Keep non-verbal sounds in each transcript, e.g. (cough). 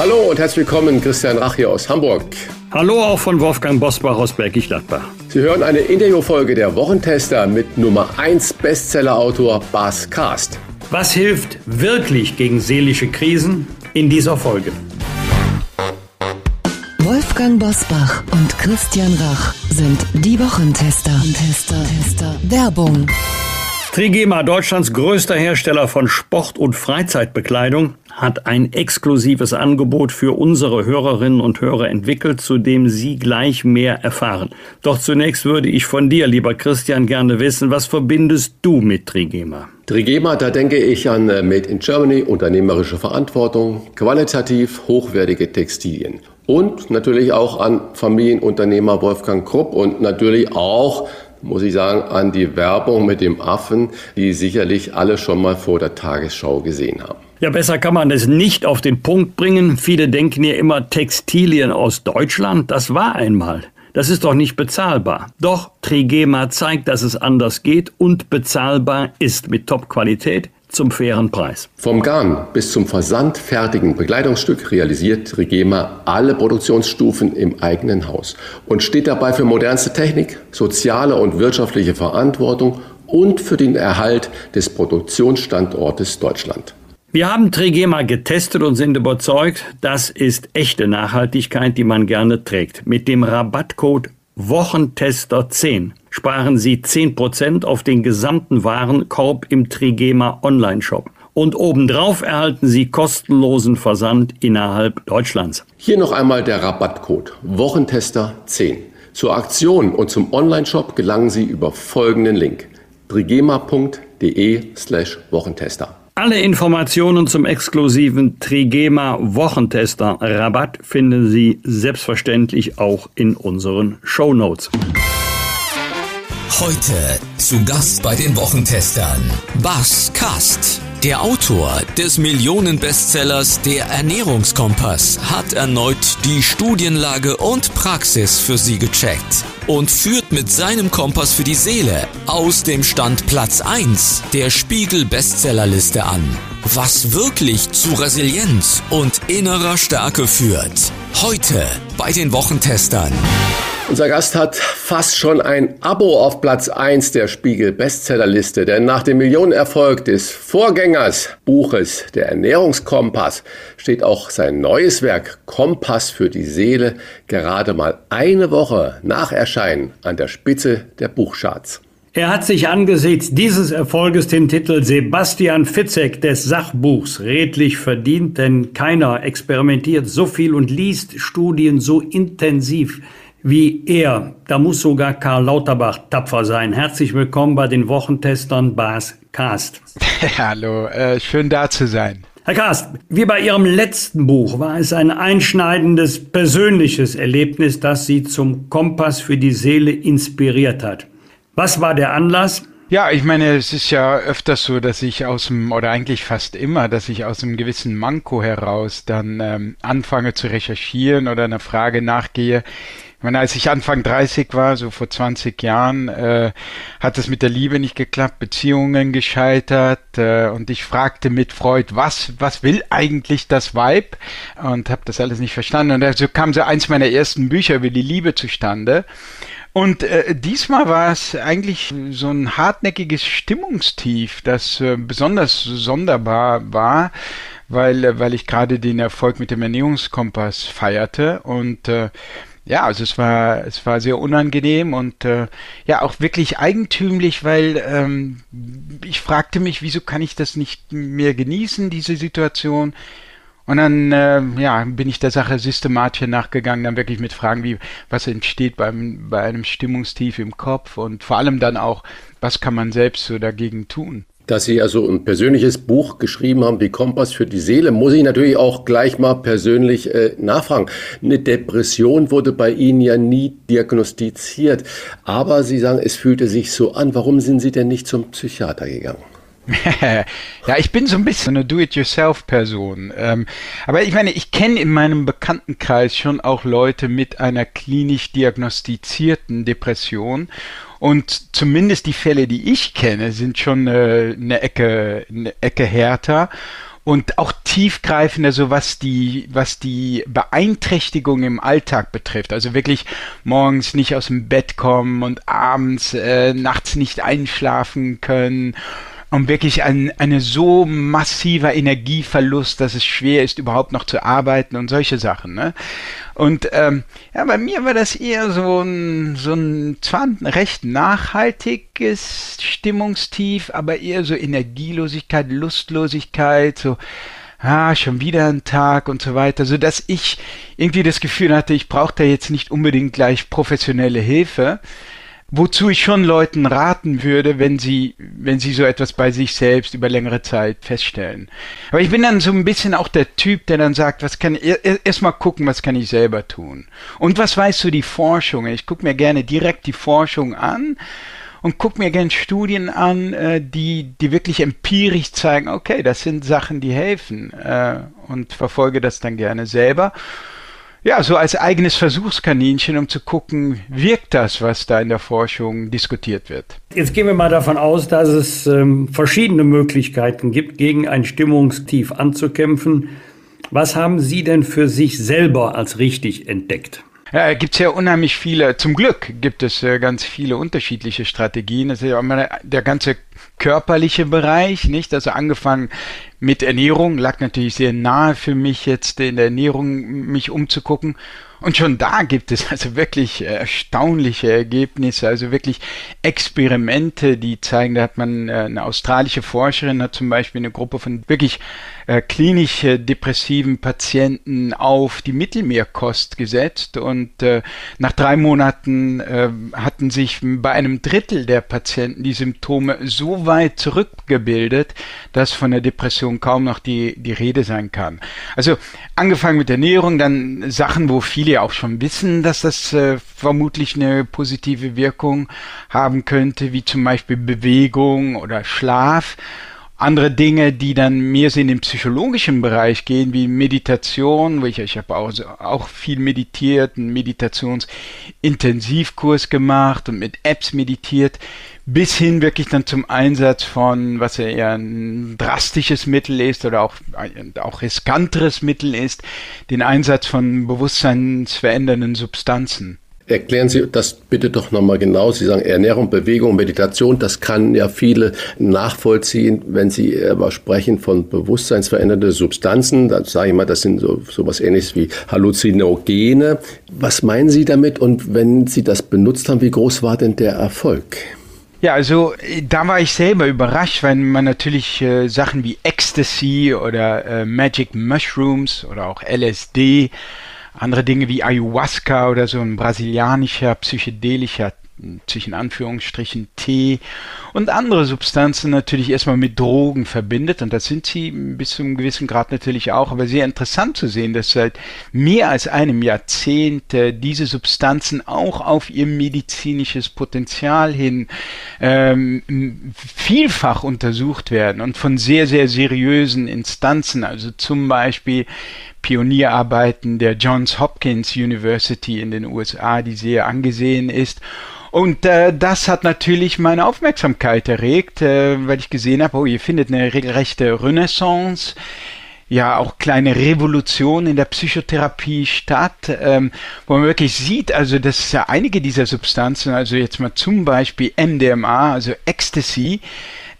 Hallo und herzlich willkommen, Christian Rach hier aus Hamburg. Hallo auch von Wolfgang Bosbach aus Bergisch Gladbach. Sie hören eine Interviewfolge der Wochentester mit Nummer 1 Bestsellerautor Bas Kast. Was hilft wirklich gegen seelische Krisen in dieser Folge? Wolfgang Bosbach und Christian Rach sind die Wochentester. Tester, Tester. Werbung. Trigema, Deutschlands größter Hersteller von Sport- und Freizeitbekleidung, hat ein exklusives Angebot für unsere Hörerinnen und Hörer entwickelt, zu dem Sie gleich mehr erfahren. Doch zunächst würde ich von dir, lieber Christian, gerne wissen, was verbindest du mit Trigema? Trigema, da denke ich an äh, Made in Germany, unternehmerische Verantwortung, qualitativ hochwertige Textilien und natürlich auch an Familienunternehmer Wolfgang Krupp und natürlich auch muss ich sagen, an die Werbung mit dem Affen, die sicherlich alle schon mal vor der Tagesschau gesehen haben. Ja, besser kann man es nicht auf den Punkt bringen. Viele denken ja immer Textilien aus Deutschland. Das war einmal. Das ist doch nicht bezahlbar. Doch Trigema zeigt, dass es anders geht und bezahlbar ist mit Top-Qualität zum fairen Preis. Vom Garn bis zum versandfertigen Bekleidungsstück realisiert Regema alle Produktionsstufen im eigenen Haus und steht dabei für modernste Technik, soziale und wirtschaftliche Verantwortung und für den Erhalt des Produktionsstandortes Deutschland. Wir haben Trigema getestet und sind überzeugt, das ist echte Nachhaltigkeit, die man gerne trägt. Mit dem Rabattcode Wochentester 10 sparen Sie 10% auf den gesamten Warenkorb im Trigema Online-Shop. Und obendrauf erhalten Sie kostenlosen Versand innerhalb Deutschlands. Hier noch einmal der Rabattcode Wochentester 10. Zur Aktion und zum Online-Shop gelangen Sie über folgenden Link trigema.de slash Wochentester. Alle Informationen zum exklusiven Trigema Wochentester Rabatt finden Sie selbstverständlich auch in unseren Show Notes. Heute zu Gast bei den Wochentestern Bas Kast. Der Autor des Millionenbestsellers Der Ernährungskompass hat erneut die Studienlage und Praxis für Sie gecheckt und führt mit seinem Kompass für die Seele aus dem Stand Platz 1 der Spiegel Bestsellerliste an. Was wirklich zu Resilienz und innerer Stärke führt. Heute bei den Wochentestern. Unser Gast hat fast schon ein Abo auf Platz 1 der Spiegel Bestsellerliste, denn nach dem Millionenerfolg des Vorgängers Buches Der Ernährungskompass steht auch sein neues Werk Kompass für die Seele gerade mal eine Woche nach Erscheinen an der Spitze der Buchcharts. Er hat sich angesichts dieses Erfolges den Titel Sebastian Fitzek des Sachbuchs redlich verdient, denn keiner experimentiert so viel und liest Studien so intensiv wie er. Da muss sogar Karl Lauterbach tapfer sein. Herzlich willkommen bei den Wochentestern Bas Kast. (laughs) Hallo, äh, schön da zu sein. Herr Kast, wie bei Ihrem letzten Buch war es ein einschneidendes persönliches Erlebnis, das Sie zum Kompass für die Seele inspiriert hat. Was war der Anlass? Ja, ich meine, es ist ja öfters so, dass ich aus dem, oder eigentlich fast immer, dass ich aus einem gewissen Manko heraus dann ähm, anfange zu recherchieren oder einer Frage nachgehe, ich meine, als ich Anfang 30 war, so vor 20 Jahren, äh, hat es mit der Liebe nicht geklappt, Beziehungen gescheitert äh, und ich fragte mit Freud, was, was will eigentlich das Weib? Und habe das alles nicht verstanden. Und also kam so eins meiner ersten Bücher über die Liebe zustande. Und äh, diesmal war es eigentlich so ein hartnäckiges Stimmungstief, das äh, besonders sonderbar war, weil, äh, weil ich gerade den Erfolg mit dem Ernährungskompass feierte und äh, ja, also es war, es war sehr unangenehm und äh, ja auch wirklich eigentümlich, weil ähm, ich fragte mich, wieso kann ich das nicht mehr genießen, diese Situation? Und dann äh, ja, bin ich der Sache systematisch nachgegangen, dann wirklich mit Fragen wie, was entsteht beim, bei einem Stimmungstief im Kopf und vor allem dann auch, was kann man selbst so dagegen tun? Dass Sie also ein persönliches Buch geschrieben haben, wie Kompass für die Seele, muss ich natürlich auch gleich mal persönlich äh, nachfragen. Eine Depression wurde bei Ihnen ja nie diagnostiziert, aber Sie sagen, es fühlte sich so an. Warum sind Sie denn nicht zum Psychiater gegangen? (laughs) ja, ich bin so ein bisschen eine Do-it-yourself-Person. Ähm, aber ich meine, ich kenne in meinem Bekanntenkreis schon auch Leute mit einer klinisch diagnostizierten Depression. Und zumindest die Fälle, die ich kenne, sind schon äh, eine Ecke, eine Ecke härter und auch tiefgreifender, so was die, was die Beeinträchtigung im Alltag betrifft. Also wirklich morgens nicht aus dem Bett kommen und abends, äh, nachts nicht einschlafen können und wirklich ein eine so massiver Energieverlust, dass es schwer ist, überhaupt noch zu arbeiten und solche Sachen. Ne? Und ähm, ja, bei mir war das eher so ein, so ein zwar ein recht nachhaltiges Stimmungstief, aber eher so Energielosigkeit, Lustlosigkeit, so ah, schon wieder ein Tag und so weiter, so dass ich irgendwie das Gefühl hatte, ich brauche da jetzt nicht unbedingt gleich professionelle Hilfe, Wozu ich schon Leuten raten würde, wenn sie, wenn sie so etwas bei sich selbst über längere Zeit feststellen. Aber ich bin dann so ein bisschen auch der Typ, der dann sagt, was kann ich, erst mal gucken, was kann ich selber tun? Und was weißt du die Forschung? Ich gucke mir gerne direkt die Forschung an und gucke mir gerne Studien an, äh, die, die wirklich empirisch zeigen, okay, das sind Sachen, die helfen äh, und verfolge das dann gerne selber ja, so als eigenes Versuchskaninchen, um zu gucken, wirkt das, was da in der Forschung diskutiert wird. Jetzt gehen wir mal davon aus, dass es ähm, verschiedene Möglichkeiten gibt, gegen ein Stimmungstief anzukämpfen. Was haben Sie denn für sich selber als richtig entdeckt? Ja, gibt es ja unheimlich viele, zum Glück gibt es äh, ganz viele unterschiedliche Strategien. Das ist ja immer der ganze körperliche Bereich, nicht? Also angefangen mit Ernährung, lag natürlich sehr nahe für mich jetzt in der Ernährung mich umzugucken und schon da gibt es also wirklich erstaunliche Ergebnisse, also wirklich Experimente, die zeigen, da hat man äh, eine australische Forscherin hat zum Beispiel eine Gruppe von wirklich äh, klinisch depressiven Patienten auf die Mittelmeerkost gesetzt und äh, nach drei Monaten äh, hatten sich bei einem Drittel der Patienten die Symptome so weit zurückgebildet, dass von der Depression kaum noch die, die Rede sein kann. Also angefangen mit Ernährung, dann Sachen, wo viele auch schon wissen, dass das äh, vermutlich eine positive Wirkung haben könnte, wie zum Beispiel Bewegung oder Schlaf. Andere Dinge, die dann mehr so in den psychologischen Bereich gehen, wie Meditation, wo ich, ich habe auch, auch viel meditiert, einen Meditationsintensivkurs gemacht und mit Apps meditiert, bis hin wirklich dann zum Einsatz von, was ja eher ein drastisches Mittel ist oder auch, auch riskanteres Mittel ist, den Einsatz von bewusstseinsverändernden Substanzen. Erklären Sie das bitte doch nochmal genau. Sie sagen Ernährung, Bewegung, Meditation, das kann ja viele nachvollziehen, wenn Sie aber sprechen von bewusstseinsverändernde Substanzen. Dann sage ich mal, das sind so, so was ähnliches wie Halluzinogene. Was meinen Sie damit? Und wenn Sie das benutzt haben, wie groß war denn der Erfolg? Ja, also da war ich selber überrascht, weil man natürlich äh, Sachen wie Ecstasy oder äh, Magic Mushrooms oder auch LSD, andere Dinge wie Ayahuasca oder so ein brasilianischer psychedelischer zwischen Anführungsstrichen Tee und andere Substanzen natürlich erstmal mit Drogen verbindet. Und das sind sie bis zu einem gewissen Grad natürlich auch, aber sehr interessant zu sehen, dass seit mehr als einem Jahrzehnt äh, diese Substanzen auch auf ihr medizinisches Potenzial hin ähm, vielfach untersucht werden und von sehr, sehr seriösen Instanzen, also zum Beispiel Pionierarbeiten der Johns Hopkins University in den USA, die sehr angesehen ist und äh, das hat natürlich meine Aufmerksamkeit erregt, äh, weil ich gesehen habe, oh, ihr findet eine regelrechte Renaissance. Ja auch kleine Revolution in der Psychotherapie statt, ähm, wo man wirklich sieht, also dass ja einige dieser Substanzen, also jetzt mal zum Beispiel MDMA, also Ecstasy,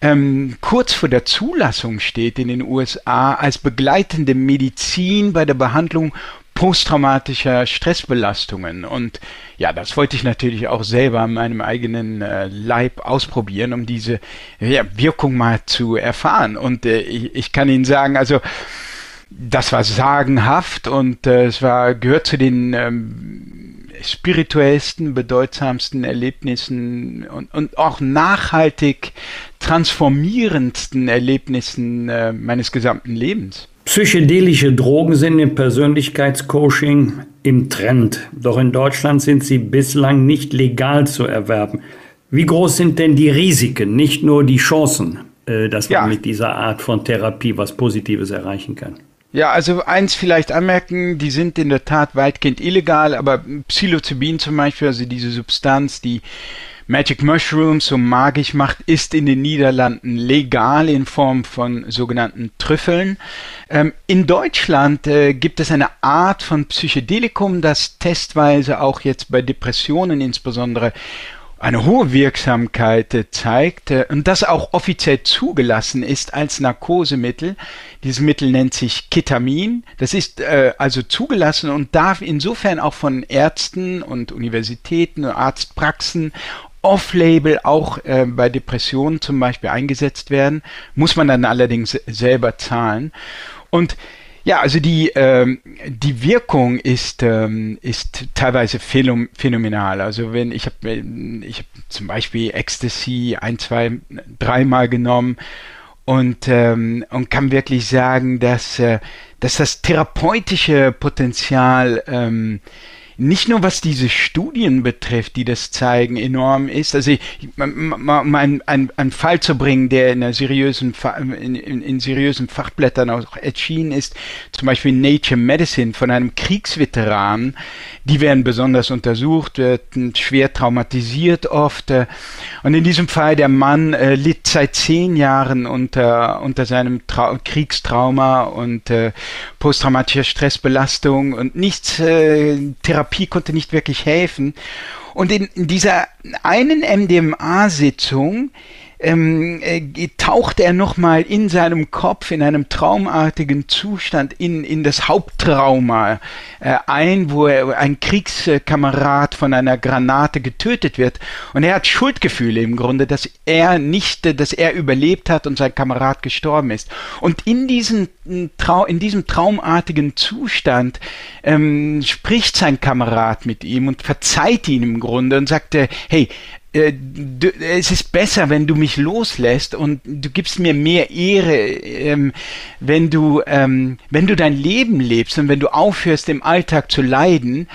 ähm, kurz vor der Zulassung steht in den USA als begleitende Medizin bei der Behandlung posttraumatischer Stressbelastungen. Und ja, das wollte ich natürlich auch selber an meinem eigenen äh, Leib ausprobieren, um diese ja, Wirkung mal zu erfahren. Und äh, ich, ich, kann Ihnen sagen, also das war sagenhaft und äh, es war gehört zu den ähm, spirituellsten, bedeutsamsten Erlebnissen und, und auch nachhaltig transformierendsten Erlebnissen äh, meines gesamten Lebens. Psychedelische Drogen sind im Persönlichkeitscoaching im Trend. Doch in Deutschland sind sie bislang nicht legal zu erwerben. Wie groß sind denn die Risiken, nicht nur die Chancen, äh, dass man ja. mit dieser Art von Therapie was Positives erreichen kann? Ja, also eins vielleicht anmerken, die sind in der Tat weitgehend illegal, aber Psilocybin zum Beispiel, also diese Substanz, die Magic Mushrooms so magisch macht, ist in den Niederlanden legal in Form von sogenannten Trüffeln. Ähm, in Deutschland äh, gibt es eine Art von Psychedelikum, das testweise auch jetzt bei Depressionen insbesondere eine hohe Wirksamkeit äh, zeigt äh, und das auch offiziell zugelassen ist als Narkosemittel. Dieses Mittel nennt sich Ketamin. Das ist äh, also zugelassen und darf insofern auch von Ärzten und Universitäten, Arztpraxen off-label auch äh, bei Depressionen zum Beispiel eingesetzt werden, muss man dann allerdings selber zahlen. Und ja, also die, ähm, die Wirkung ist, ähm, ist teilweise phänomenal. Also wenn ich habe ich hab zum Beispiel Ecstasy ein, zwei, dreimal genommen und, ähm, und kann wirklich sagen, dass, äh, dass das therapeutische Potenzial ähm, nicht nur was diese Studien betrifft, die das zeigen, enorm ist. Also um einen, einen, Fall zu bringen, der in, seriösen, in, in, in seriösen Fachblättern auch erschienen ist, zum Beispiel Nature Medicine von einem Kriegsveteran, die werden besonders untersucht, werden schwer traumatisiert oft. Äh, und in diesem Fall der Mann äh, litt seit zehn Jahren unter, unter seinem Trau Kriegstrauma und äh, posttraumatischer Stressbelastung und nichts äh, Therapie Therapie konnte nicht wirklich helfen. Und in, in dieser einen MDMA-Sitzung ähm, äh, taucht er nochmal in seinem Kopf in einem traumartigen Zustand in, in das Haupttrauma äh, ein, wo er, ein Kriegskamerad von einer Granate getötet wird. Und er hat Schuldgefühle im Grunde, dass er nicht, dass er überlebt hat und sein Kamerad gestorben ist. Und in, diesen, Trau in diesem traumartigen Zustand ähm, spricht sein Kamerad mit ihm und verzeiht ihn im Grunde und sagt, hey, äh, du, es ist besser, wenn du mich loslässt und du gibst mir mehr Ehre, ähm, wenn du, ähm, wenn du dein Leben lebst und wenn du aufhörst, im Alltag zu leiden.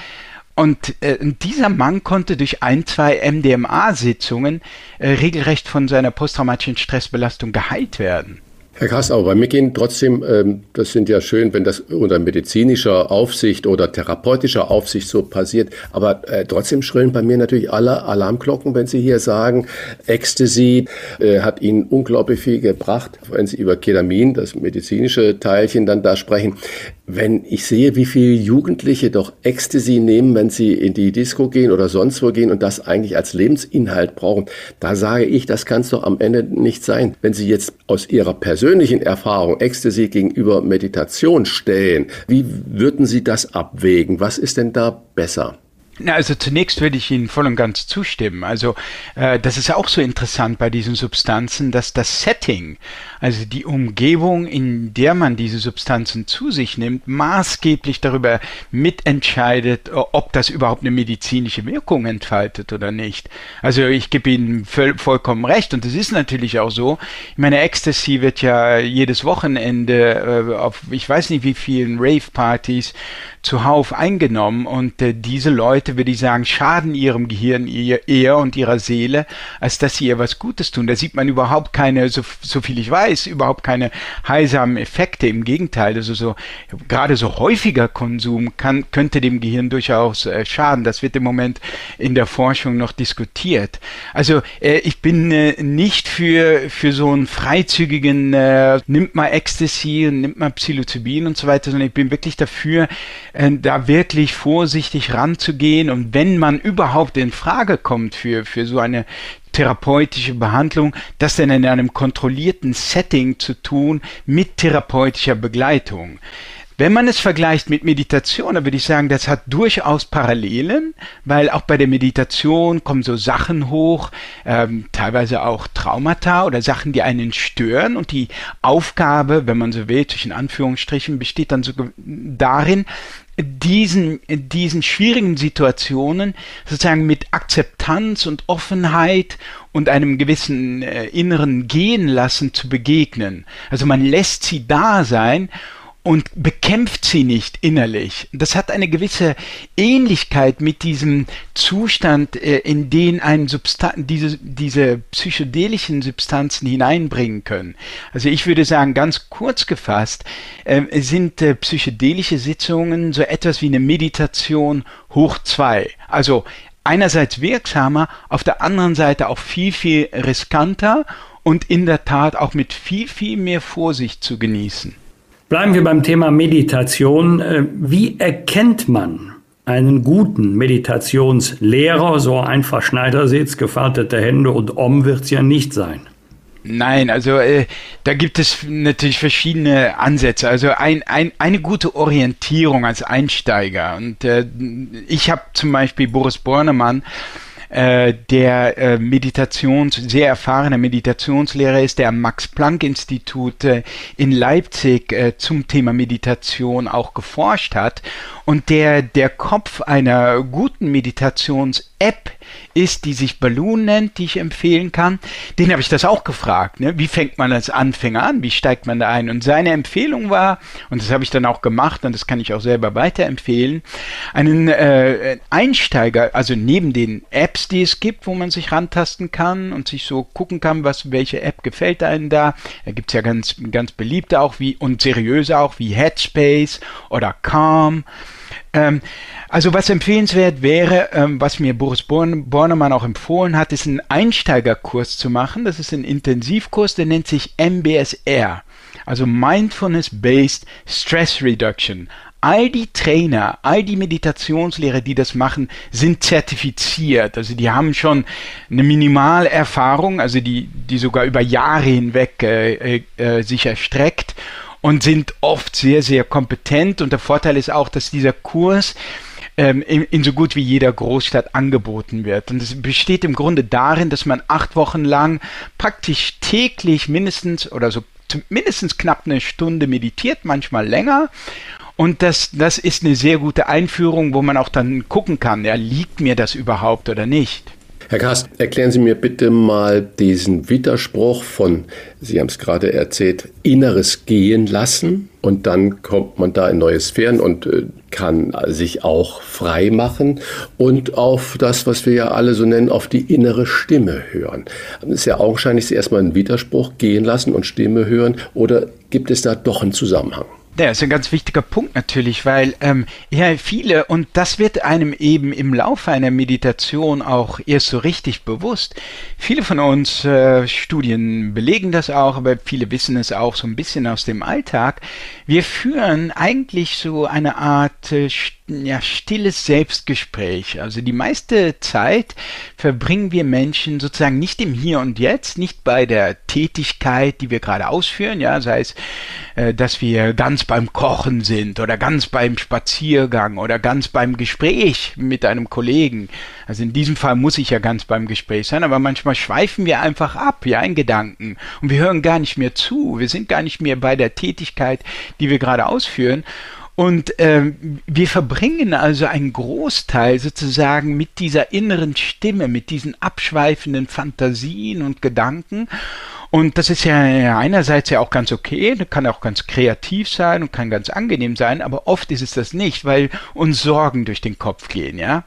Und äh, dieser Mann konnte durch ein, zwei MDMA-Sitzungen äh, regelrecht von seiner posttraumatischen Stressbelastung geheilt werden. Herr Kastau, bei mir gehen trotzdem, ähm, das sind ja schön, wenn das unter medizinischer Aufsicht oder therapeutischer Aufsicht so passiert, aber äh, trotzdem schrillen bei mir natürlich alle Alarmglocken, wenn Sie hier sagen, Ecstasy äh, hat Ihnen unglaublich viel gebracht, wenn Sie über Ketamin, das medizinische Teilchen, dann da sprechen. Wenn ich sehe, wie viele Jugendliche doch Ecstasy nehmen, wenn sie in die Disco gehen oder sonst wo gehen und das eigentlich als Lebensinhalt brauchen, da sage ich, das kann es doch am Ende nicht sein. Wenn Sie jetzt aus Ihrer persönlichen Erfahrung Ecstasy gegenüber Meditation stellen, wie würden Sie das abwägen? Was ist denn da besser? Also zunächst würde ich Ihnen voll und ganz zustimmen. Also äh, das ist auch so interessant bei diesen Substanzen, dass das Setting, also die Umgebung, in der man diese Substanzen zu sich nimmt, maßgeblich darüber mitentscheidet, ob das überhaupt eine medizinische Wirkung entfaltet oder nicht. Also ich gebe Ihnen voll, vollkommen recht und es ist natürlich auch so. Ich meine, Ecstasy wird ja jedes Wochenende äh, auf, ich weiß nicht wie vielen Rave-Partys zuhauf eingenommen und äh, diese Leute, würde ich sagen, schaden ihrem Gehirn ihr, eher und ihrer Seele, als dass sie ihr was Gutes tun. Da sieht man überhaupt keine, so, so viel ich weiß, überhaupt keine heilsamen Effekte. Im Gegenteil, also so, gerade so häufiger Konsum kann, könnte dem Gehirn durchaus äh, schaden. Das wird im Moment in der Forschung noch diskutiert. Also äh, ich bin äh, nicht für, für so einen freizügigen, äh, nimmt mal Ecstasy und nimmt mal Psilocybin und so weiter, sondern ich bin wirklich dafür, äh, da wirklich vorsichtig ranzugehen und wenn man überhaupt in Frage kommt für, für so eine therapeutische Behandlung, das dann in einem kontrollierten Setting zu tun mit therapeutischer Begleitung. Wenn man es vergleicht mit Meditation, dann würde ich sagen, das hat durchaus Parallelen, weil auch bei der Meditation kommen so Sachen hoch, ähm, teilweise auch Traumata oder Sachen, die einen stören. Und die Aufgabe, wenn man so will, zwischen Anführungsstrichen, besteht dann so darin, diesen, diesen schwierigen Situationen sozusagen mit Akzeptanz und Offenheit und einem gewissen äh, inneren Gehen lassen zu begegnen. Also man lässt sie da sein und bekämpft sie nicht innerlich. Das hat eine gewisse Ähnlichkeit mit diesem Zustand, äh, in den ein Substan diese, diese psychedelischen Substanzen hineinbringen können. Also ich würde sagen, ganz kurz gefasst, äh, sind äh, psychedelische Sitzungen so etwas wie eine Meditation hoch zwei. Also einerseits wirksamer, auf der anderen Seite auch viel, viel riskanter und in der Tat auch mit viel, viel mehr Vorsicht zu genießen. Bleiben wir beim Thema Meditation. Äh, wie erkennt man einen guten Meditationslehrer? So einfach Schneidersitz, gefaltete Hände und Om wird es ja nicht sein. Nein, also äh, da gibt es natürlich verschiedene Ansätze. Also ein, ein, eine gute Orientierung als Einsteiger. Und äh, ich habe zum Beispiel Boris Bornemann äh, der äh, Meditations, sehr erfahrene Meditationslehrer ist, der am Max-Planck-Institut äh, in Leipzig äh, zum Thema Meditation auch geforscht hat und der der Kopf einer guten Meditations-App ist, die sich Balloon nennt, die ich empfehlen kann. Den habe ich das auch gefragt. Ne? Wie fängt man als Anfänger an? Wie steigt man da ein? Und seine Empfehlung war, und das habe ich dann auch gemacht und das kann ich auch selber weiterempfehlen, einen äh, Einsteiger, also neben den Apps, die es gibt, wo man sich rantasten kann und sich so gucken kann, was welche App gefällt einem da. Da gibt es ja ganz, ganz beliebte auch wie und seriöse auch wie Headspace oder Calm. Ähm, also was empfehlenswert wäre, ähm, was mir Boris Born Bornemann auch empfohlen hat, ist einen Einsteigerkurs zu machen. Das ist ein Intensivkurs, der nennt sich MBSR, also Mindfulness-Based Stress Reduction. All die Trainer, all die Meditationslehrer, die das machen, sind zertifiziert. Also die haben schon eine Minimalerfahrung, also die, die sogar über Jahre hinweg äh, äh, sich erstreckt und sind oft sehr, sehr kompetent. Und der Vorteil ist auch, dass dieser Kurs ähm, in, in, so gut wie jeder Großstadt angeboten wird. Und es besteht im Grunde darin, dass man acht Wochen lang praktisch täglich mindestens oder so mindestens knapp eine Stunde meditiert, manchmal länger. Und das, das ist eine sehr gute Einführung, wo man auch dann gucken kann, ja, liegt mir das überhaupt oder nicht. Herr Kast, erklären Sie mir bitte mal diesen Widerspruch von, Sie haben es gerade erzählt, inneres Gehen lassen und dann kommt man da in neue Sphären und äh, kann sich auch frei machen und auf das, was wir ja alle so nennen, auf die innere Stimme hören. Das ist ja augenscheinlich erstmal ein Widerspruch, gehen lassen und Stimme hören oder gibt es da doch einen Zusammenhang? Ja, ist ein ganz wichtiger Punkt natürlich, weil ähm, ja viele, und das wird einem eben im Laufe einer Meditation auch erst so richtig bewusst. Viele von uns äh, Studien belegen das auch, aber viele wissen es auch so ein bisschen aus dem Alltag. Wir führen eigentlich so eine Art äh, ja, stilles Selbstgespräch. Also die meiste Zeit verbringen wir Menschen sozusagen nicht im Hier und Jetzt, nicht bei der Tätigkeit, die wir gerade ausführen, ja, sei es, äh, dass wir ganz beim Kochen sind oder ganz beim Spaziergang oder ganz beim Gespräch mit einem Kollegen. Also in diesem Fall muss ich ja ganz beim Gespräch sein, aber manchmal schweifen wir einfach ab, ja, in Gedanken und wir hören gar nicht mehr zu. Wir sind gar nicht mehr bei der Tätigkeit, die wir gerade ausführen. Und ähm, wir verbringen also einen Großteil sozusagen mit dieser inneren Stimme, mit diesen abschweifenden Fantasien und Gedanken. Und das ist ja einerseits ja auch ganz okay, kann auch ganz kreativ sein und kann ganz angenehm sein, aber oft ist es das nicht, weil uns Sorgen durch den Kopf gehen, ja.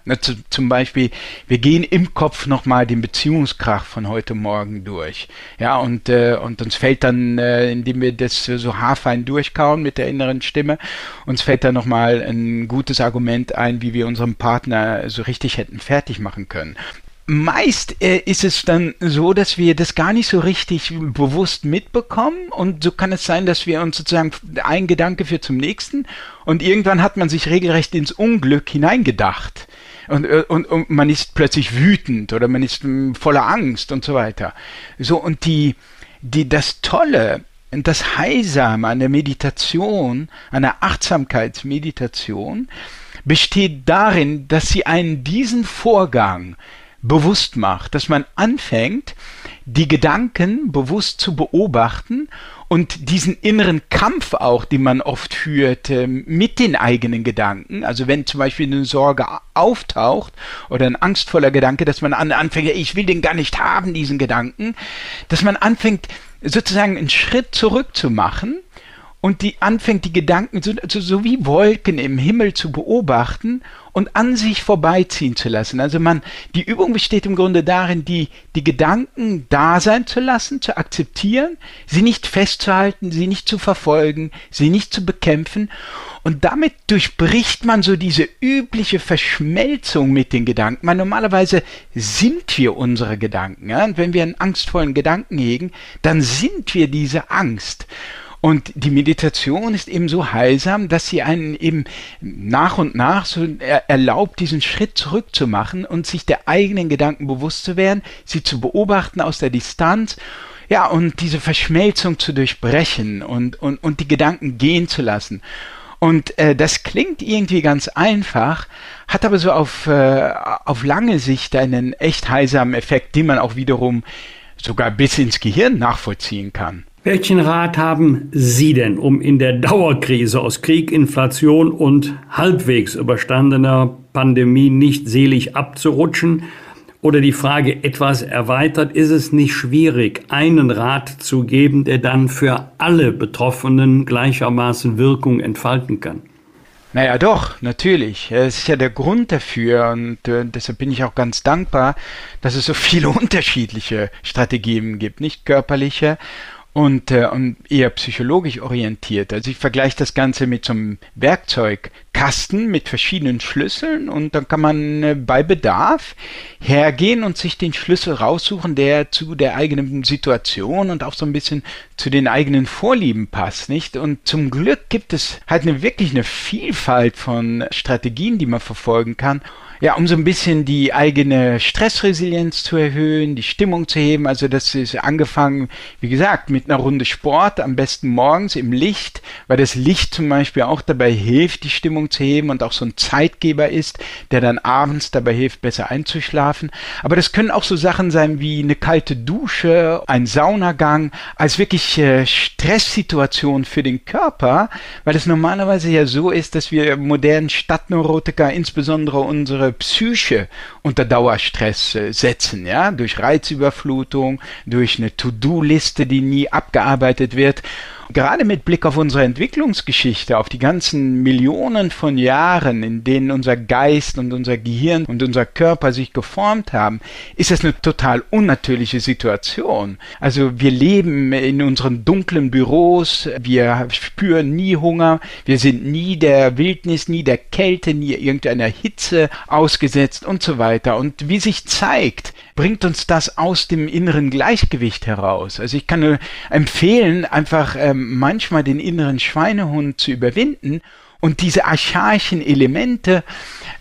Zum Beispiel, wir gehen im Kopf nochmal den Beziehungskrach von heute Morgen durch, ja, und, äh, und uns fällt dann, äh, indem wir das so haarfein durchkauen mit der inneren Stimme, uns fällt dann nochmal ein gutes Argument ein, wie wir unseren Partner so richtig hätten fertig machen können meist äh, ist es dann so, dass wir das gar nicht so richtig bewusst mitbekommen und so kann es sein, dass wir uns sozusagen ein Gedanke führt zum nächsten und irgendwann hat man sich regelrecht ins Unglück hineingedacht. Und, äh, und, und man ist plötzlich wütend oder man ist hm, voller Angst und so weiter. So, und die, die, das Tolle das Heilsame an der Meditation, an der Achtsamkeitsmeditation, besteht darin, dass sie einen diesen Vorgang bewusst macht, dass man anfängt, die Gedanken bewusst zu beobachten und diesen inneren Kampf auch, den man oft führt äh, mit den eigenen Gedanken. Also wenn zum Beispiel eine Sorge auftaucht oder ein angstvoller Gedanke, dass man an, anfängt, ich will den gar nicht haben, diesen Gedanken, dass man anfängt, sozusagen einen Schritt zurück zu machen und die anfängt, die Gedanken so, so wie Wolken im Himmel zu beobachten und an sich vorbeiziehen zu lassen. Also man, die Übung besteht im Grunde darin, die, die Gedanken da sein zu lassen, zu akzeptieren, sie nicht festzuhalten, sie nicht zu verfolgen, sie nicht zu bekämpfen. Und damit durchbricht man so diese übliche Verschmelzung mit den Gedanken. Man, normalerweise sind wir unsere Gedanken. Ja? Und wenn wir einen angstvollen Gedanken hegen, dann sind wir diese Angst. Und die Meditation ist eben so heilsam, dass sie einen eben nach und nach so erlaubt, diesen Schritt zurückzumachen und sich der eigenen Gedanken bewusst zu werden, sie zu beobachten aus der Distanz ja, und diese Verschmelzung zu durchbrechen und, und, und die Gedanken gehen zu lassen. Und äh, das klingt irgendwie ganz einfach, hat aber so auf, äh, auf lange Sicht einen echt heilsamen Effekt, den man auch wiederum sogar bis ins Gehirn nachvollziehen kann. Welchen Rat haben Sie denn, um in der Dauerkrise aus Krieg, Inflation und halbwegs überstandener Pandemie nicht selig abzurutschen? Oder die Frage etwas erweitert, ist es nicht schwierig, einen Rat zu geben, der dann für alle Betroffenen gleichermaßen Wirkung entfalten kann? Naja, doch, natürlich. Es ist ja der Grund dafür und äh, deshalb bin ich auch ganz dankbar, dass es so viele (laughs) unterschiedliche Strategien gibt, nicht körperliche und, äh, und eher psychologisch orientiert. Also ich vergleiche das Ganze mit so einem Werkzeugkasten mit verschiedenen Schlüsseln und dann kann man äh, bei Bedarf hergehen und sich den Schlüssel raussuchen, der zu der eigenen Situation und auch so ein bisschen zu den eigenen Vorlieben passt, nicht? Und zum Glück gibt es halt eine wirklich eine Vielfalt von Strategien, die man verfolgen kann ja, um so ein bisschen die eigene Stressresilienz zu erhöhen, die Stimmung zu heben. Also das ist angefangen, wie gesagt, mit einer Runde Sport, am besten morgens im Licht, weil das Licht zum Beispiel auch dabei hilft, die Stimmung zu heben und auch so ein Zeitgeber ist, der dann abends dabei hilft, besser einzuschlafen. Aber das können auch so Sachen sein wie eine kalte Dusche, ein Saunagang, als wirklich äh, Stresssituation für den Körper, weil es normalerweise ja so ist, dass wir modernen Stadtneurotiker, insbesondere unsere Psyche unter Dauerstress äh, setzen, ja, durch Reizüberflutung, durch eine To-Do-Liste, die nie abgearbeitet wird gerade mit Blick auf unsere Entwicklungsgeschichte, auf die ganzen Millionen von Jahren, in denen unser Geist und unser Gehirn und unser Körper sich geformt haben, ist das eine total unnatürliche Situation. Also wir leben in unseren dunklen Büros, wir spüren nie Hunger, wir sind nie der Wildnis, nie der Kälte, nie irgendeiner Hitze ausgesetzt und so weiter. Und wie sich zeigt, bringt uns das aus dem inneren Gleichgewicht heraus. Also ich kann nur empfehlen, einfach ähm, manchmal den inneren Schweinehund zu überwinden und diese archaischen Elemente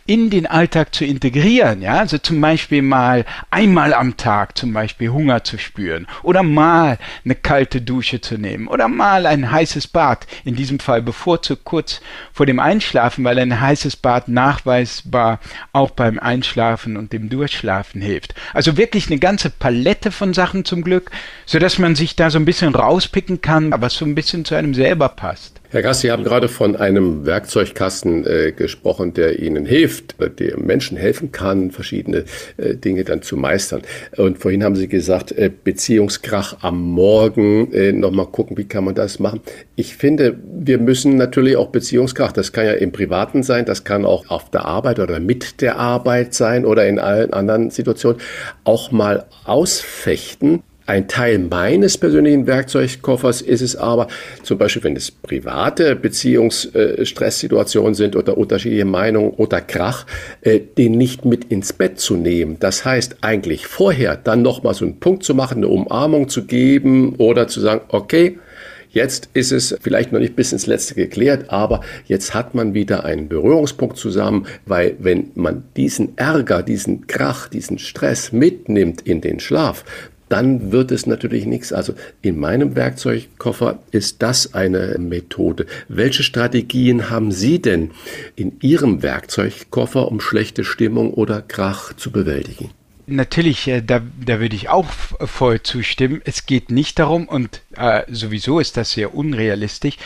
in den Alltag zu integrieren. Ja, also zum Beispiel mal einmal am Tag zum Beispiel Hunger zu spüren oder mal eine kalte Dusche zu nehmen oder mal ein heißes Bad. In diesem Fall bevorzugt kurz vor dem Einschlafen, weil ein heißes Bad nachweisbar auch beim Einschlafen und dem Durchschlafen hilft. Also wirklich eine ganze Palette von Sachen zum Glück, so dass man sich da so ein bisschen rauspicken kann, was so ein bisschen zu einem selber passt. Herr Gass, Sie haben gerade von einem Werkzeugkasten äh, gesprochen, der Ihnen hilft, der Menschen helfen kann, verschiedene äh, Dinge dann zu meistern. Und vorhin haben Sie gesagt, äh, Beziehungskrach am Morgen, äh, nochmal gucken, wie kann man das machen. Ich finde, wir müssen natürlich auch Beziehungskrach, das kann ja im Privaten sein, das kann auch auf der Arbeit oder mit der Arbeit sein oder in allen anderen Situationen, auch mal ausfechten. Ein Teil meines persönlichen Werkzeugkoffers ist es aber, zum Beispiel, wenn es private Beziehungsstresssituationen sind oder unterschiedliche Meinungen oder Krach, äh, den nicht mit ins Bett zu nehmen. Das heißt eigentlich vorher dann nochmal so einen Punkt zu machen, eine Umarmung zu geben oder zu sagen, okay, Jetzt ist es vielleicht noch nicht bis ins Letzte geklärt, aber jetzt hat man wieder einen Berührungspunkt zusammen, weil wenn man diesen Ärger, diesen Krach, diesen Stress mitnimmt in den Schlaf, dann wird es natürlich nichts. Also in meinem Werkzeugkoffer ist das eine Methode. Welche Strategien haben Sie denn in Ihrem Werkzeugkoffer, um schlechte Stimmung oder Krach zu bewältigen? natürlich, äh, da, da würde ich auch voll zustimmen. Es geht nicht darum, und äh, sowieso ist das sehr unrealistisch,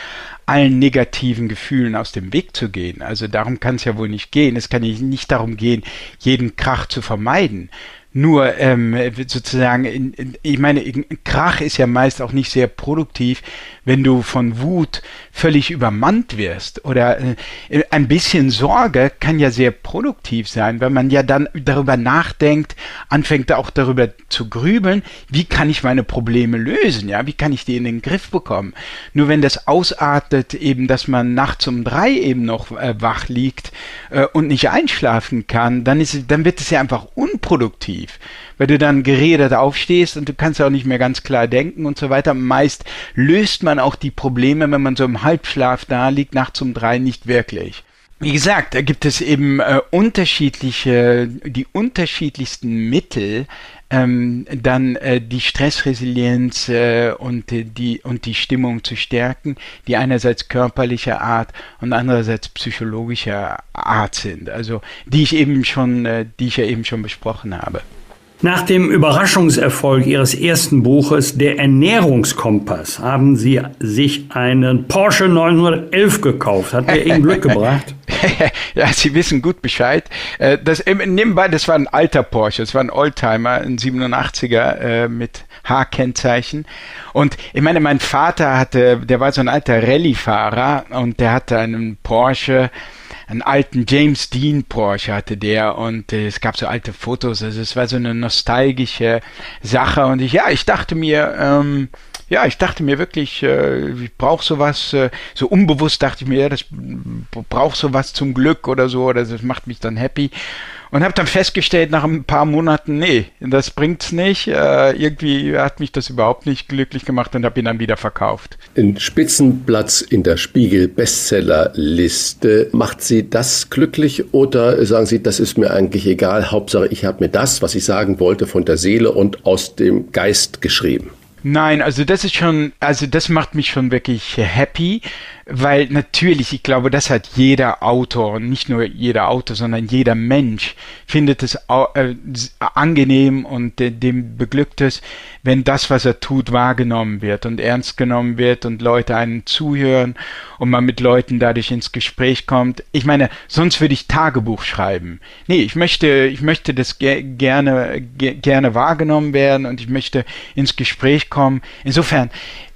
allen negativen Gefühlen aus dem Weg zu gehen. Also darum kann es ja wohl nicht gehen. Es kann nicht darum gehen, jeden Krach zu vermeiden. Nur ähm, sozusagen, in, in, ich meine, Krach ist ja meist auch nicht sehr produktiv, wenn du von Wut völlig übermannt wirst. Oder äh, ein bisschen Sorge kann ja sehr produktiv sein, wenn man ja dann darüber nachdenkt, anfängt auch darüber zu grübeln, wie kann ich meine Probleme lösen, ja, wie kann ich die in den Griff bekommen. Nur wenn das ausartet, eben, dass man nachts um drei eben noch äh, wach liegt äh, und nicht einschlafen kann, dann ist, dann wird es ja einfach unproduktiv weil du dann geredet aufstehst und du kannst auch nicht mehr ganz klar denken und so weiter. Meist löst man auch die Probleme, wenn man so im Halbschlaf da liegt, nachts um drei nicht wirklich. Wie gesagt, da gibt es eben äh, unterschiedliche, die unterschiedlichsten Mittel, ähm, dann äh, die Stressresilienz äh, und die und die Stimmung zu stärken, die einerseits körperlicher Art und andererseits psychologischer Art sind. Also die ich eben schon, äh, die ich ja eben schon besprochen habe. Nach dem Überraschungserfolg Ihres ersten Buches Der Ernährungskompass haben Sie sich einen Porsche 911 gekauft. Hat der Ihnen Glück gebracht? (laughs) ja, Sie wissen gut Bescheid. Äh, das, nebenbei, das war ein alter Porsche, das war ein Oldtimer, ein 87er äh, mit H-Kennzeichen. Und ich meine, mein Vater hatte, der war so ein alter Rallye-Fahrer und der hatte einen Porsche einen alten James Dean Porsche hatte der und äh, es gab so alte Fotos, also es war so eine nostalgische Sache und ich, ja, ich dachte mir, ähm, ja, ich dachte mir wirklich, äh, ich brauche sowas, äh, so unbewusst dachte ich mir, ja, das braucht sowas zum Glück oder so, oder das macht mich dann happy und habe dann festgestellt nach ein paar Monaten, nee, das bringt's nicht. Äh, irgendwie hat mich das überhaupt nicht glücklich gemacht und habe ihn dann wieder verkauft. Ein Spitzenplatz in der Spiegel Bestsellerliste, macht Sie das glücklich oder sagen Sie, das ist mir eigentlich egal, Hauptsache ich habe mir das, was ich sagen wollte, von der Seele und aus dem Geist geschrieben? Nein, also das ist schon, also das macht mich schon wirklich happy weil natürlich, ich glaube, das hat jeder Autor, nicht nur jeder Autor, sondern jeder Mensch findet es äh, angenehm und dem beglückt es, wenn das, was er tut, wahrgenommen wird und ernst genommen wird und Leute einen zuhören und man mit Leuten dadurch ins Gespräch kommt. Ich meine, sonst würde ich Tagebuch schreiben. Nee, ich möchte, ich möchte das ge gerne, ge gerne wahrgenommen werden und ich möchte ins Gespräch kommen. Insofern,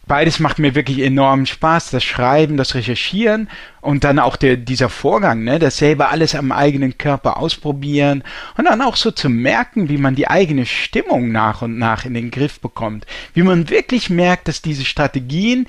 beides macht mir wirklich enorm Spaß. Das Schreiben, das Recherchieren und dann auch der, dieser Vorgang, ne, das alles am eigenen Körper ausprobieren und dann auch so zu merken, wie man die eigene Stimmung nach und nach in den Griff bekommt. Wie man wirklich merkt, dass diese Strategien,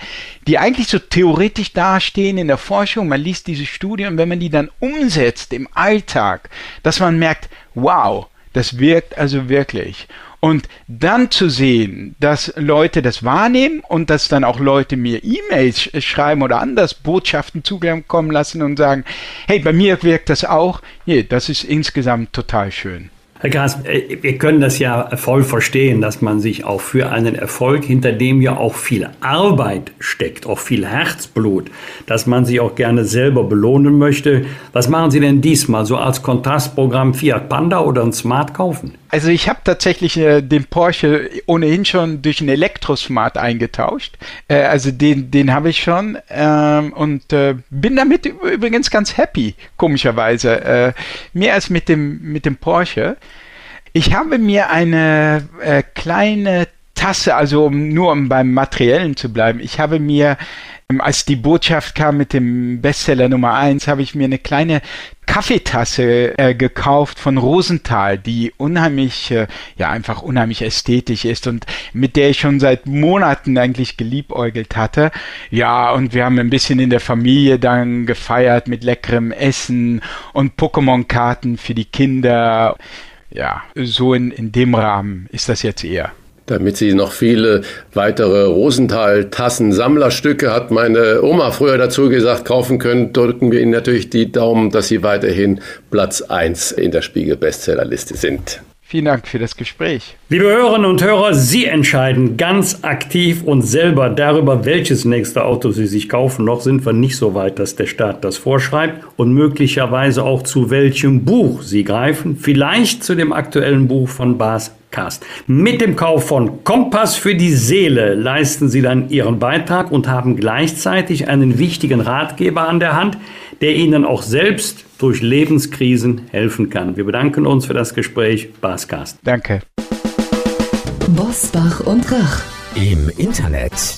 die eigentlich so theoretisch dastehen in der Forschung, man liest diese Studien wenn man die dann umsetzt im Alltag, dass man merkt, wow, das wirkt also wirklich. Und dann zu sehen, dass Leute das wahrnehmen und dass dann auch Leute mir E-Mails schreiben oder anders Botschaften zukommen lassen und sagen, hey, bei mir wirkt das auch, nee, das ist insgesamt total schön. Herr Gras, äh, wir können das ja voll verstehen, dass man sich auch für einen Erfolg, hinter dem ja auch viel Arbeit steckt, auch viel Herzblut, dass man sich auch gerne selber belohnen möchte. Was machen Sie denn diesmal so als Kontrastprogramm Fiat Panda oder ein Smart kaufen? Also ich habe tatsächlich äh, den Porsche ohnehin schon durch einen Elektrosmart eingetauscht. Äh, also den, den habe ich schon ähm, und äh, bin damit übrigens ganz happy, komischerweise. Äh, mehr als mit dem, mit dem Porsche. Ich habe mir eine äh, kleine Tasse, also um, nur um beim Materiellen zu bleiben, ich habe mir, als die Botschaft kam mit dem Bestseller Nummer 1, habe ich mir eine kleine Kaffeetasse äh, gekauft von Rosenthal, die unheimlich, äh, ja, einfach unheimlich ästhetisch ist und mit der ich schon seit Monaten eigentlich geliebäugelt hatte. Ja, und wir haben ein bisschen in der Familie dann gefeiert mit leckerem Essen und Pokémon-Karten für die Kinder ja, so in, in dem Rahmen ist das jetzt eher. Damit sie noch viele weitere Rosenthal-Tassen-Sammlerstücke, hat meine Oma früher dazu gesagt, kaufen können, drücken wir Ihnen natürlich die Daumen, dass Sie weiterhin Platz 1 in der Spiegel-Bestsellerliste sind. Vielen Dank für das Gespräch. Liebe Hörerinnen und Hörer, Sie entscheiden ganz aktiv und selber darüber, welches nächste Auto Sie sich kaufen. Noch sind wir nicht so weit, dass der Staat das vorschreibt und möglicherweise auch zu welchem Buch Sie greifen. Vielleicht zu dem aktuellen Buch von Bas Cast. Mit dem Kauf von Kompass für die Seele leisten Sie dann Ihren Beitrag und haben gleichzeitig einen wichtigen Ratgeber an der Hand, der Ihnen auch selbst durch Lebenskrisen helfen kann. Wir bedanken uns für das Gespräch. Bascast. Danke. Bosbach und Rach. Im Internet